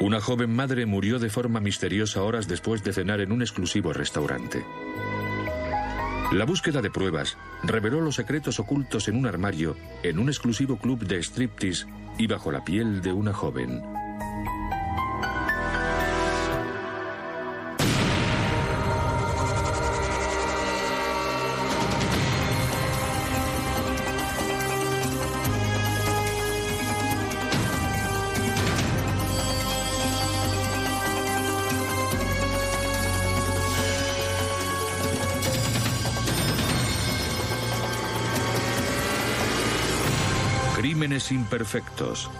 Una joven madre murió de forma misteriosa horas después de cenar en un exclusivo restaurante. La búsqueda de pruebas reveló los secretos ocultos en un armario, en un exclusivo club de striptease y bajo la piel de una joven. Imperfectos.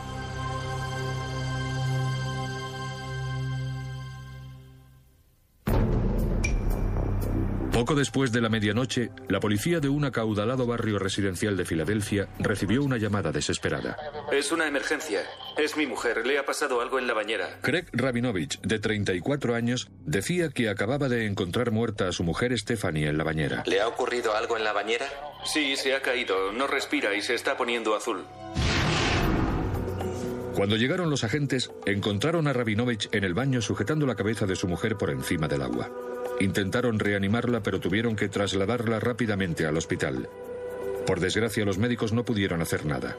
Poco después de la medianoche, la policía de un acaudalado barrio residencial de Filadelfia recibió una llamada desesperada. Es una emergencia. Es mi mujer. Le ha pasado algo en la bañera. Craig Rabinovich, de 34 años, decía que acababa de encontrar muerta a su mujer Stephanie en la bañera. ¿Le ha ocurrido algo en la bañera? Sí, se ha caído. No respira y se está poniendo azul. Cuando llegaron los agentes, encontraron a Rabinovich en el baño sujetando la cabeza de su mujer por encima del agua. Intentaron reanimarla, pero tuvieron que trasladarla rápidamente al hospital. Por desgracia, los médicos no pudieron hacer nada.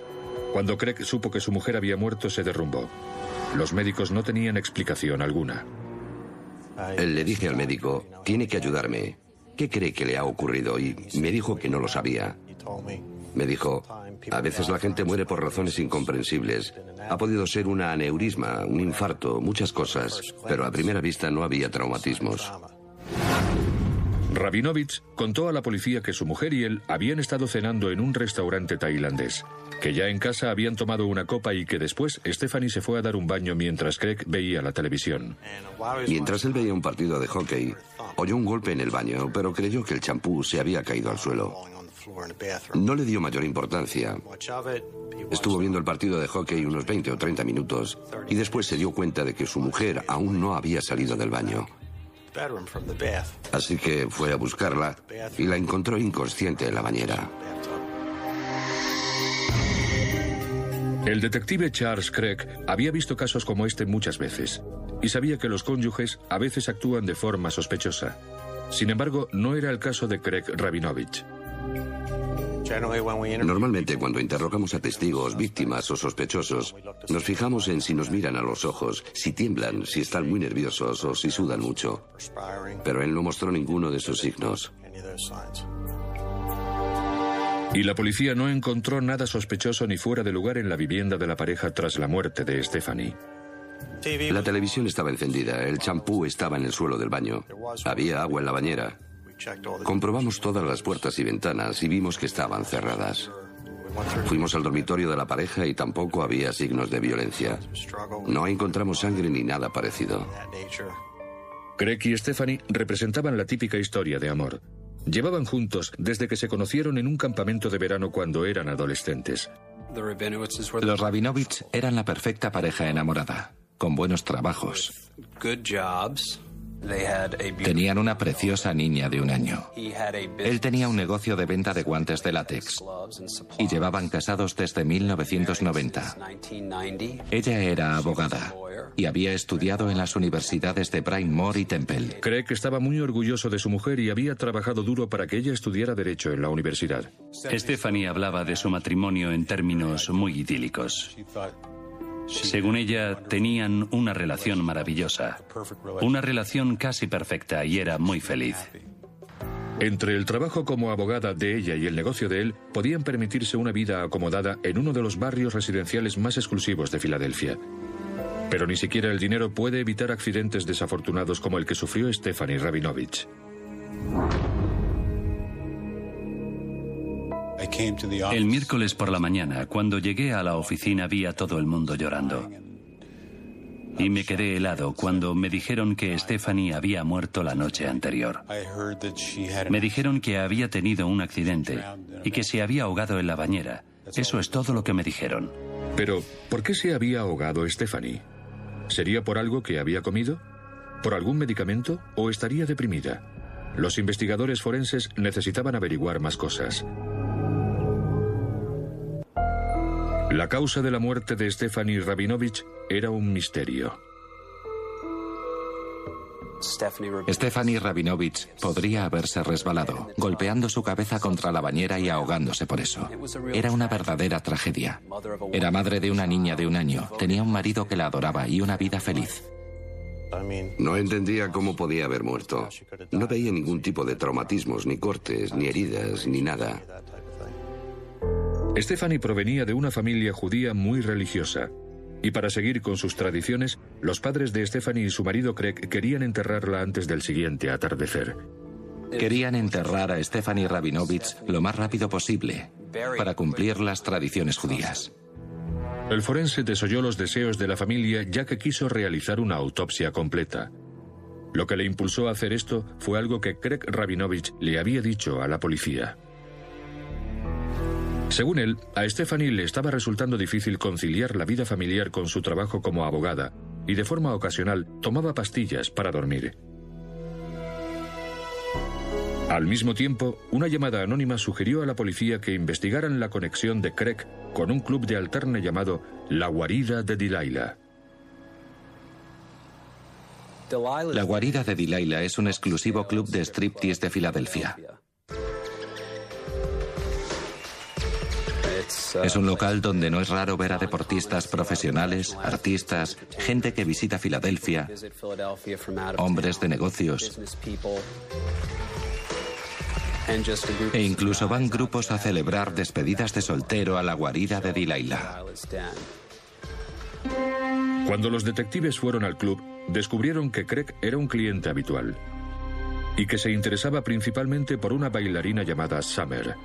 Cuando Craig supo que su mujer había muerto, se derrumbó. Los médicos no tenían explicación alguna. Le dije al médico, tiene que ayudarme. ¿Qué cree que le ha ocurrido? Y me dijo que no lo sabía. Me dijo, a veces la gente muere por razones incomprensibles. Ha podido ser una aneurisma, un infarto, muchas cosas, pero a primera vista no había traumatismos. Rabinovich contó a la policía que su mujer y él habían estado cenando en un restaurante tailandés, que ya en casa habían tomado una copa y que después Stephanie se fue a dar un baño mientras Craig veía la televisión. Mientras él veía un partido de hockey, oyó un golpe en el baño, pero creyó que el champú se había caído al suelo. No le dio mayor importancia. Estuvo viendo el partido de hockey unos 20 o 30 minutos y después se dio cuenta de que su mujer aún no había salido del baño. Así que fue a buscarla y la encontró inconsciente en la bañera. El detective Charles Craig había visto casos como este muchas veces y sabía que los cónyuges a veces actúan de forma sospechosa. Sin embargo, no era el caso de Craig Rabinovich. Normalmente cuando interrogamos a testigos, víctimas o sospechosos, nos fijamos en si nos miran a los ojos, si tiemblan, si están muy nerviosos o si sudan mucho. Pero él no mostró ninguno de esos signos. Y la policía no encontró nada sospechoso ni fuera de lugar en la vivienda de la pareja tras la muerte de Stephanie. La televisión estaba encendida, el champú estaba en el suelo del baño, había agua en la bañera. Comprobamos todas las puertas y ventanas y vimos que estaban cerradas. Fuimos al dormitorio de la pareja y tampoco había signos de violencia. No encontramos sangre ni nada parecido. Craig y Stephanie representaban la típica historia de amor. Llevaban juntos desde que se conocieron en un campamento de verano cuando eran adolescentes. Los Rabinovich eran la perfecta pareja enamorada, con buenos trabajos. Tenían una preciosa niña de un año. Él tenía un negocio de venta de guantes de látex y llevaban casados desde 1990. Ella era abogada y había estudiado en las universidades de Bryn y Temple. Craig estaba muy orgulloso de su mujer y había trabajado duro para que ella estudiara Derecho en la universidad. Stephanie hablaba de su matrimonio en términos muy idílicos. Según ella, tenían una relación maravillosa, una relación casi perfecta y era muy feliz. Entre el trabajo como abogada de ella y el negocio de él, podían permitirse una vida acomodada en uno de los barrios residenciales más exclusivos de Filadelfia. Pero ni siquiera el dinero puede evitar accidentes desafortunados como el que sufrió Stephanie Rabinovich. El miércoles por la mañana, cuando llegué a la oficina, vi a todo el mundo llorando. y me quedé helado cuando me dijeron que Stephanie había muerto la noche anterior. Me dijeron que había tenido un accidente y que se había ahogado en la bañera. Eso es todo lo que me dijeron. Pero, ¿por qué se había ahogado Stephanie? ¿Sería por algo que había comido? ¿Por algún medicamento? ¿O estaría deprimida? Los investigadores forenses necesitaban averiguar más cosas. La causa de la muerte de Stephanie Rabinovich era un misterio. Stephanie Rabinovich podría haberse resbalado, golpeando su cabeza contra la bañera y ahogándose por eso. Era una verdadera tragedia. Era madre de una niña de un año, tenía un marido que la adoraba y una vida feliz. No entendía cómo podía haber muerto. No veía ningún tipo de traumatismos, ni cortes, ni heridas, ni nada. Stephanie provenía de una familia judía muy religiosa. Y para seguir con sus tradiciones, los padres de Stephanie y su marido Craig querían enterrarla antes del siguiente atardecer. Querían enterrar a Stephanie Rabinovich lo más rápido posible para cumplir las tradiciones judías. El forense desoyó los deseos de la familia ya que quiso realizar una autopsia completa. Lo que le impulsó a hacer esto fue algo que Craig Rabinovich le había dicho a la policía. Según él, a Stephanie le estaba resultando difícil conciliar la vida familiar con su trabajo como abogada y de forma ocasional tomaba pastillas para dormir. Al mismo tiempo, una llamada anónima sugirió a la policía que investigaran la conexión de Craig con un club de alterne llamado La Guarida de Delilah. La Guarida de Delilah es un exclusivo club de striptease de Filadelfia. Es un local donde no es raro ver a deportistas profesionales, artistas, gente que visita Filadelfia, hombres de negocios. E incluso van grupos a celebrar despedidas de soltero a la guarida de Delilah. Cuando los detectives fueron al club, descubrieron que Craig era un cliente habitual y que se interesaba principalmente por una bailarina llamada Summer.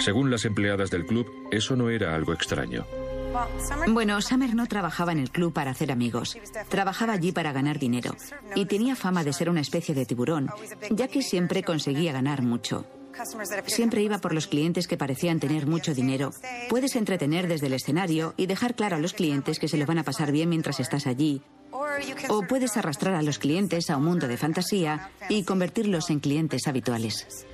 Según las empleadas del club, eso no era algo extraño. Bueno, Summer no trabajaba en el club para hacer amigos. Trabajaba allí para ganar dinero. Y tenía fama de ser una especie de tiburón, ya que siempre conseguía ganar mucho. Siempre iba por los clientes que parecían tener mucho dinero. Puedes entretener desde el escenario y dejar claro a los clientes que se lo van a pasar bien mientras estás allí. O puedes arrastrar a los clientes a un mundo de fantasía y convertirlos en clientes habituales.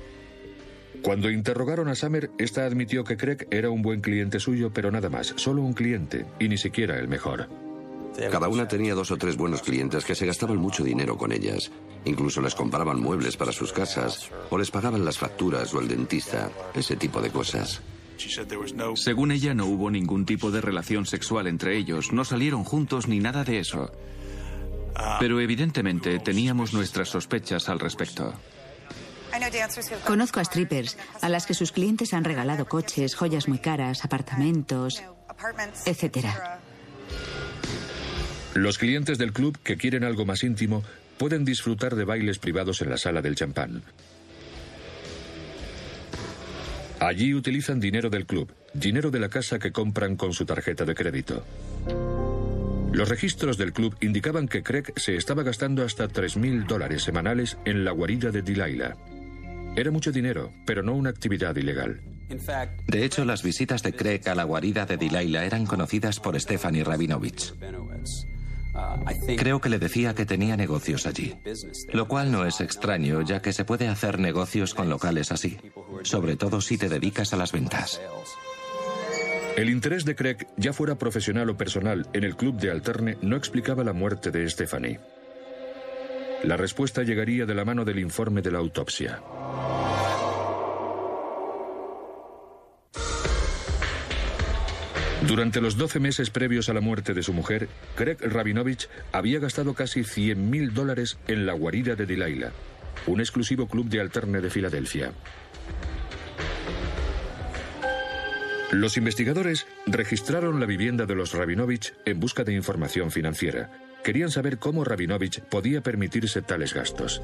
Cuando interrogaron a Summer, esta admitió que Craig era un buen cliente suyo, pero nada más, solo un cliente, y ni siquiera el mejor. Cada una tenía dos o tres buenos clientes que se gastaban mucho dinero con ellas. Incluso les compraban muebles para sus casas, o les pagaban las facturas o el dentista, ese tipo de cosas. Según ella, no hubo ningún tipo de relación sexual entre ellos, no salieron juntos ni nada de eso. Pero evidentemente teníamos nuestras sospechas al respecto. Conozco a strippers a las que sus clientes han regalado coches, joyas muy caras, apartamentos, etc. Los clientes del club que quieren algo más íntimo pueden disfrutar de bailes privados en la sala del champán. Allí utilizan dinero del club, dinero de la casa que compran con su tarjeta de crédito. Los registros del club indicaban que Craig se estaba gastando hasta 3.000 dólares semanales en la guarida de Delilah. Era mucho dinero, pero no una actividad ilegal. De hecho, las visitas de Craig a la guarida de Delilah eran conocidas por Stephanie Rabinovich. Creo que le decía que tenía negocios allí, lo cual no es extraño ya que se puede hacer negocios con locales así, sobre todo si te dedicas a las ventas. El interés de Craig, ya fuera profesional o personal, en el club de Alterne no explicaba la muerte de Stephanie. La respuesta llegaría de la mano del informe de la autopsia. Durante los 12 meses previos a la muerte de su mujer, Craig Rabinovich había gastado casi 100.000 dólares en la guarida de Delilah, un exclusivo club de alterne de Filadelfia. Los investigadores registraron la vivienda de los Rabinovich en busca de información financiera. Querían saber cómo Rabinovich podía permitirse tales gastos.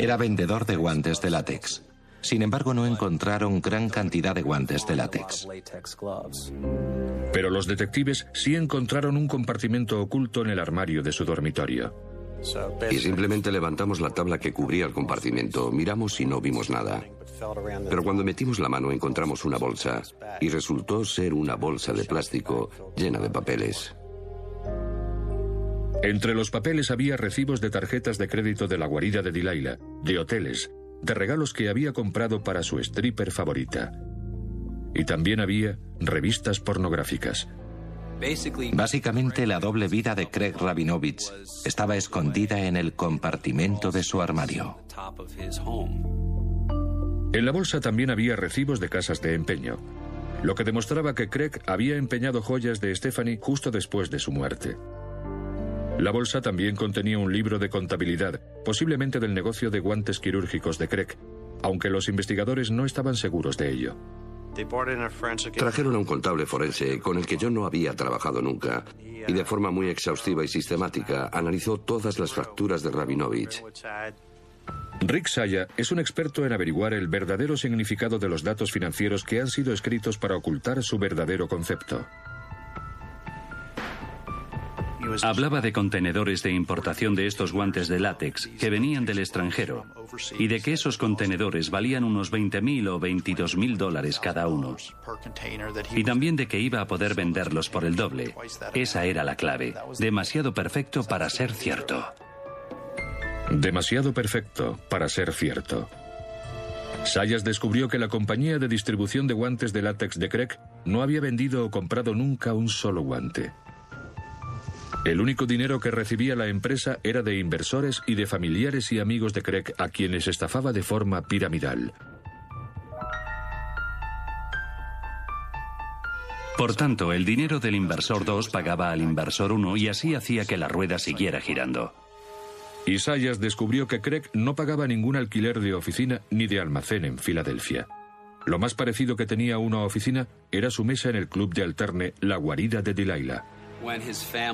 Era vendedor de guantes de látex. Sin embargo, no encontraron gran cantidad de guantes de látex. Pero los detectives sí encontraron un compartimento oculto en el armario de su dormitorio. Y simplemente levantamos la tabla que cubría el compartimento, miramos y no vimos nada. Pero cuando metimos la mano encontramos una bolsa y resultó ser una bolsa de plástico llena de papeles. Entre los papeles había recibos de tarjetas de crédito de la guarida de Dilaila, de hoteles, de regalos que había comprado para su stripper favorita. Y también había revistas pornográficas. Básicamente la doble vida de Craig Rabinovich estaba escondida en el compartimento de su armario. En la bolsa también había recibos de casas de empeño, lo que demostraba que Craig había empeñado joyas de Stephanie justo después de su muerte. La bolsa también contenía un libro de contabilidad, posiblemente del negocio de guantes quirúrgicos de Craig, aunque los investigadores no estaban seguros de ello. Trajeron a un contable forense con el que yo no había trabajado nunca y de forma muy exhaustiva y sistemática analizó todas las facturas de Rabinovich. Rick Saya es un experto en averiguar el verdadero significado de los datos financieros que han sido escritos para ocultar su verdadero concepto. Hablaba de contenedores de importación de estos guantes de látex que venían del extranjero y de que esos contenedores valían unos 20.000 o 22.000 dólares cada uno. Y también de que iba a poder venderlos por el doble. Esa era la clave. Demasiado perfecto para ser cierto. Demasiado perfecto para ser cierto. Sayas descubrió que la compañía de distribución de guantes de látex de Craig no había vendido o comprado nunca un solo guante. El único dinero que recibía la empresa era de inversores y de familiares y amigos de Craig a quienes estafaba de forma piramidal. Por tanto, el dinero del inversor 2 pagaba al inversor 1 y así hacía que la rueda siguiera girando. Isayas descubrió que Craig no pagaba ningún alquiler de oficina ni de almacén en Filadelfia. Lo más parecido que tenía una oficina era su mesa en el club de alterne La Guarida de Delilah.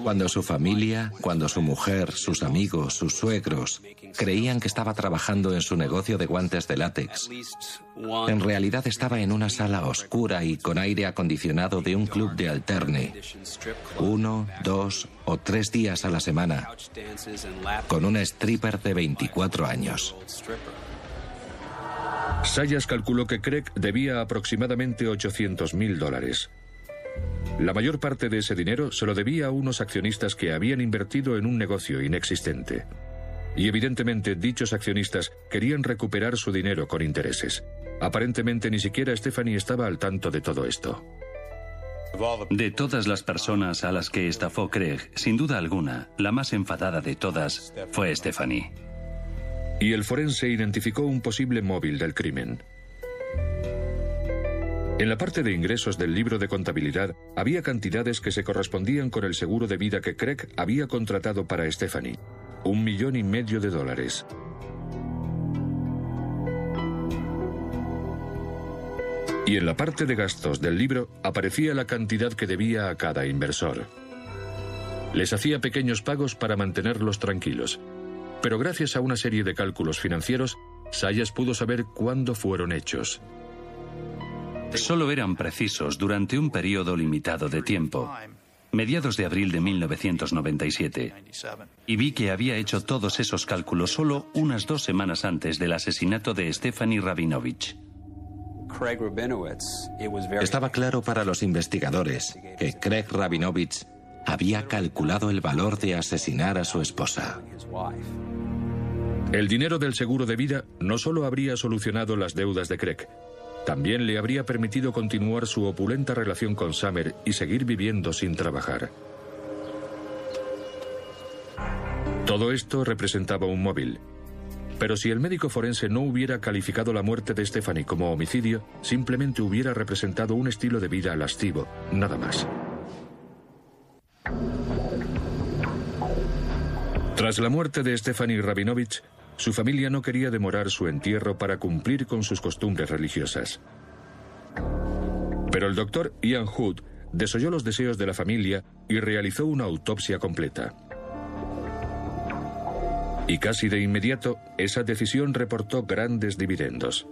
Cuando su familia, cuando su mujer, sus amigos, sus suegros creían que estaba trabajando en su negocio de guantes de látex, en realidad estaba en una sala oscura y con aire acondicionado de un club de alterne, uno, dos o tres días a la semana, con una stripper de 24 años. Sayas calculó que Craig debía aproximadamente 800 mil dólares. La mayor parte de ese dinero se lo debía a unos accionistas que habían invertido en un negocio inexistente. Y evidentemente dichos accionistas querían recuperar su dinero con intereses. Aparentemente ni siquiera Stephanie estaba al tanto de todo esto. De todas las personas a las que estafó Craig, sin duda alguna, la más enfadada de todas fue Stephanie. Y el forense identificó un posible móvil del crimen. En la parte de ingresos del libro de contabilidad había cantidades que se correspondían con el seguro de vida que Craig había contratado para Stephanie. Un millón y medio de dólares. Y en la parte de gastos del libro aparecía la cantidad que debía a cada inversor. Les hacía pequeños pagos para mantenerlos tranquilos. Pero gracias a una serie de cálculos financieros, Sayas pudo saber cuándo fueron hechos solo eran precisos durante un periodo limitado de tiempo, mediados de abril de 1997, y vi que había hecho todos esos cálculos solo unas dos semanas antes del asesinato de Stephanie Rabinovich. Estaba claro para los investigadores que Craig Rabinovich había calculado el valor de asesinar a su esposa. El dinero del seguro de vida no solo habría solucionado las deudas de Craig, también le habría permitido continuar su opulenta relación con Summer y seguir viviendo sin trabajar. Todo esto representaba un móvil. Pero si el médico forense no hubiera calificado la muerte de Stephanie como homicidio, simplemente hubiera representado un estilo de vida lascivo, nada más. Tras la muerte de Stephanie Rabinovich, su familia no quería demorar su entierro para cumplir con sus costumbres religiosas. Pero el doctor Ian Hood desoyó los deseos de la familia y realizó una autopsia completa. Y casi de inmediato, esa decisión reportó grandes dividendos.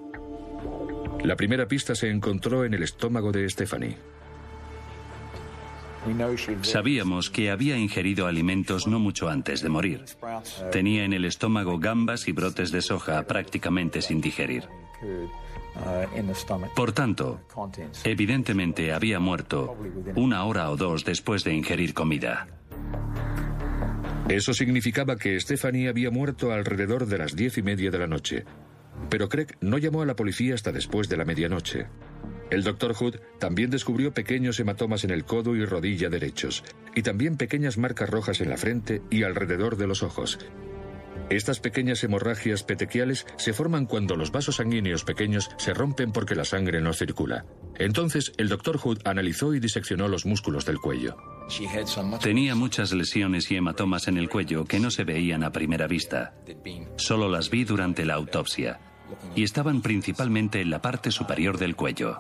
La primera pista se encontró en el estómago de Stephanie. Sabíamos que había ingerido alimentos no mucho antes de morir. Tenía en el estómago gambas y brotes de soja prácticamente sin digerir. Por tanto, evidentemente había muerto una hora o dos después de ingerir comida. Eso significaba que Stephanie había muerto alrededor de las diez y media de la noche. Pero Craig no llamó a la policía hasta después de la medianoche. El doctor Hood también descubrió pequeños hematomas en el codo y rodilla derechos, y también pequeñas marcas rojas en la frente y alrededor de los ojos, estas pequeñas hemorragias petequiales se forman cuando los vasos sanguíneos pequeños se rompen porque la sangre no circula. Entonces, el doctor Hood analizó y diseccionó los músculos del cuello. Tenía muchas lesiones y hematomas en el cuello que no se veían a primera vista. Solo las vi durante la autopsia. Y estaban principalmente en la parte superior del cuello.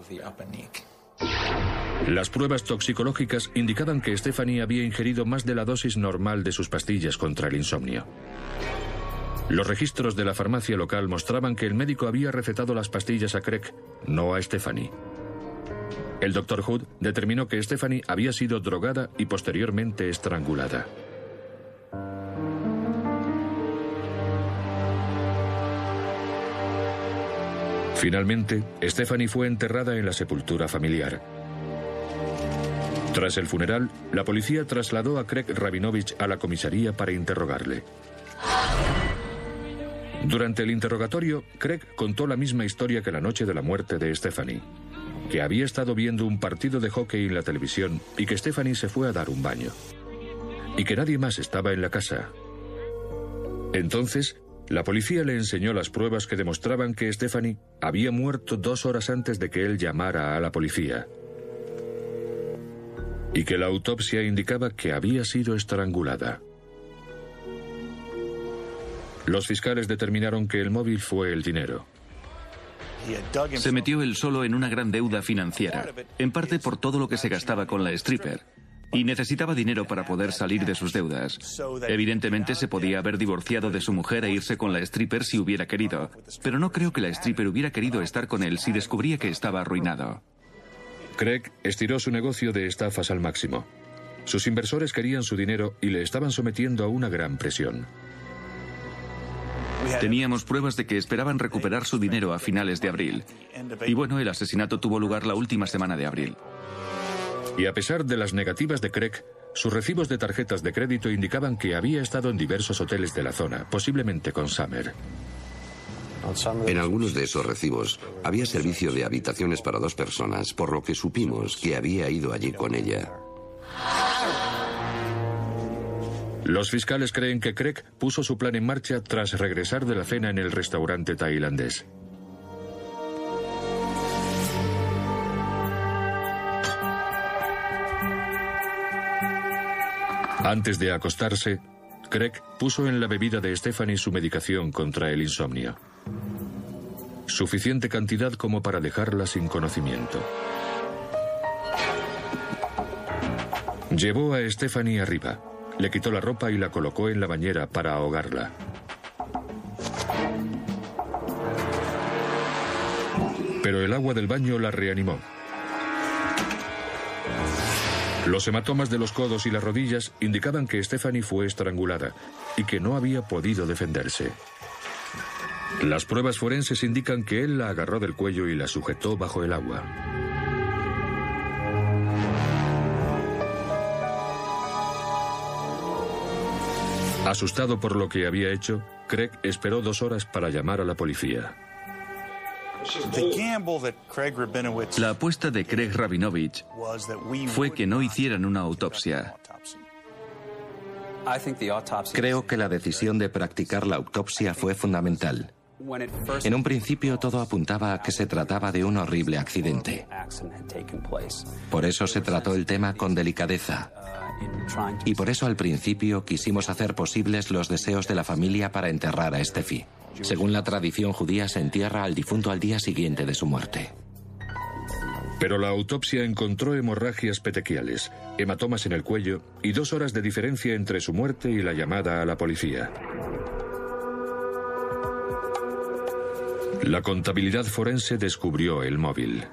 Las pruebas toxicológicas indicaban que Stephanie había ingerido más de la dosis normal de sus pastillas contra el insomnio. Los registros de la farmacia local mostraban que el médico había recetado las pastillas a Craig, no a Stephanie. El doctor Hood determinó que Stephanie había sido drogada y posteriormente estrangulada. Finalmente, Stephanie fue enterrada en la sepultura familiar. Tras el funeral, la policía trasladó a Craig Rabinovich a la comisaría para interrogarle. Durante el interrogatorio, Craig contó la misma historia que la noche de la muerte de Stephanie, que había estado viendo un partido de hockey en la televisión y que Stephanie se fue a dar un baño, y que nadie más estaba en la casa. Entonces, la policía le enseñó las pruebas que demostraban que Stephanie había muerto dos horas antes de que él llamara a la policía y que la autopsia indicaba que había sido estrangulada. Los fiscales determinaron que el móvil fue el dinero. Se metió él solo en una gran deuda financiera, en parte por todo lo que se gastaba con la stripper, y necesitaba dinero para poder salir de sus deudas. Evidentemente se podía haber divorciado de su mujer e irse con la stripper si hubiera querido, pero no creo que la stripper hubiera querido estar con él si descubría que estaba arruinado. Craig estiró su negocio de estafas al máximo. Sus inversores querían su dinero y le estaban sometiendo a una gran presión. Teníamos pruebas de que esperaban recuperar su dinero a finales de abril. Y bueno, el asesinato tuvo lugar la última semana de abril. Y a pesar de las negativas de Craig, sus recibos de tarjetas de crédito indicaban que había estado en diversos hoteles de la zona, posiblemente con Summer. En algunos de esos recibos había servicio de habitaciones para dos personas, por lo que supimos que había ido allí con ella. Los fiscales creen que Craig puso su plan en marcha tras regresar de la cena en el restaurante tailandés. Antes de acostarse, Craig puso en la bebida de Stephanie su medicación contra el insomnio. Suficiente cantidad como para dejarla sin conocimiento. Llevó a Stephanie arriba. Le quitó la ropa y la colocó en la bañera para ahogarla. Pero el agua del baño la reanimó. Los hematomas de los codos y las rodillas indicaban que Stephanie fue estrangulada y que no había podido defenderse. Las pruebas forenses indican que él la agarró del cuello y la sujetó bajo el agua. Asustado por lo que había hecho, Craig esperó dos horas para llamar a la policía. La apuesta de Craig Rabinovich fue que no hicieran una autopsia. Creo que la decisión de practicar la autopsia fue fundamental. En un principio todo apuntaba a que se trataba de un horrible accidente. Por eso se trató el tema con delicadeza. Y por eso al principio quisimos hacer posibles los deseos de la familia para enterrar a Steffi. Según la tradición judía se entierra al difunto al día siguiente de su muerte. Pero la autopsia encontró hemorragias petequiales, hematomas en el cuello y dos horas de diferencia entre su muerte y la llamada a la policía. La contabilidad forense descubrió el móvil.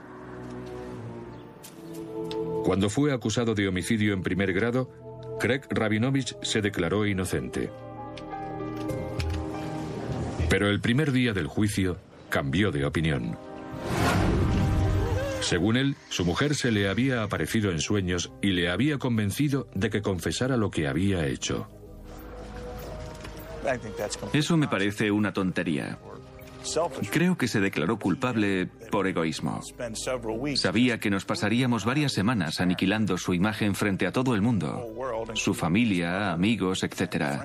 Cuando fue acusado de homicidio en primer grado, Craig Rabinovich se declaró inocente. Pero el primer día del juicio cambió de opinión. Según él, su mujer se le había aparecido en sueños y le había convencido de que confesara lo que había hecho. Eso me parece una tontería. Creo que se declaró culpable por egoísmo. Sabía que nos pasaríamos varias semanas aniquilando su imagen frente a todo el mundo, su familia, amigos, etc.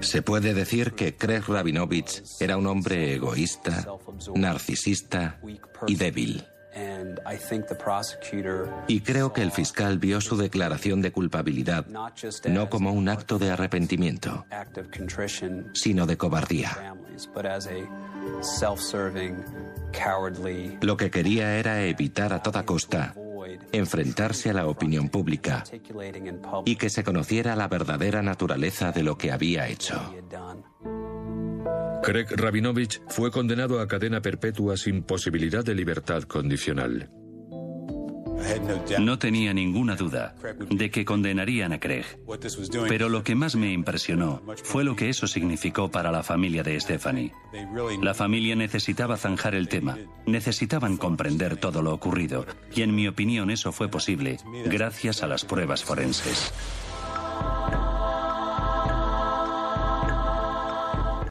Se puede decir que Craig Rabinovich era un hombre egoísta, narcisista y débil. Y creo que el fiscal vio su declaración de culpabilidad no como un acto de arrepentimiento, sino de cobardía. Lo que quería era evitar a toda costa enfrentarse a la opinión pública y que se conociera la verdadera naturaleza de lo que había hecho. Craig Rabinovich fue condenado a cadena perpetua sin posibilidad de libertad condicional. No tenía ninguna duda de que condenarían a Craig. Pero lo que más me impresionó fue lo que eso significó para la familia de Stephanie. La familia necesitaba zanjar el tema, necesitaban comprender todo lo ocurrido, y en mi opinión eso fue posible gracias a las pruebas forenses.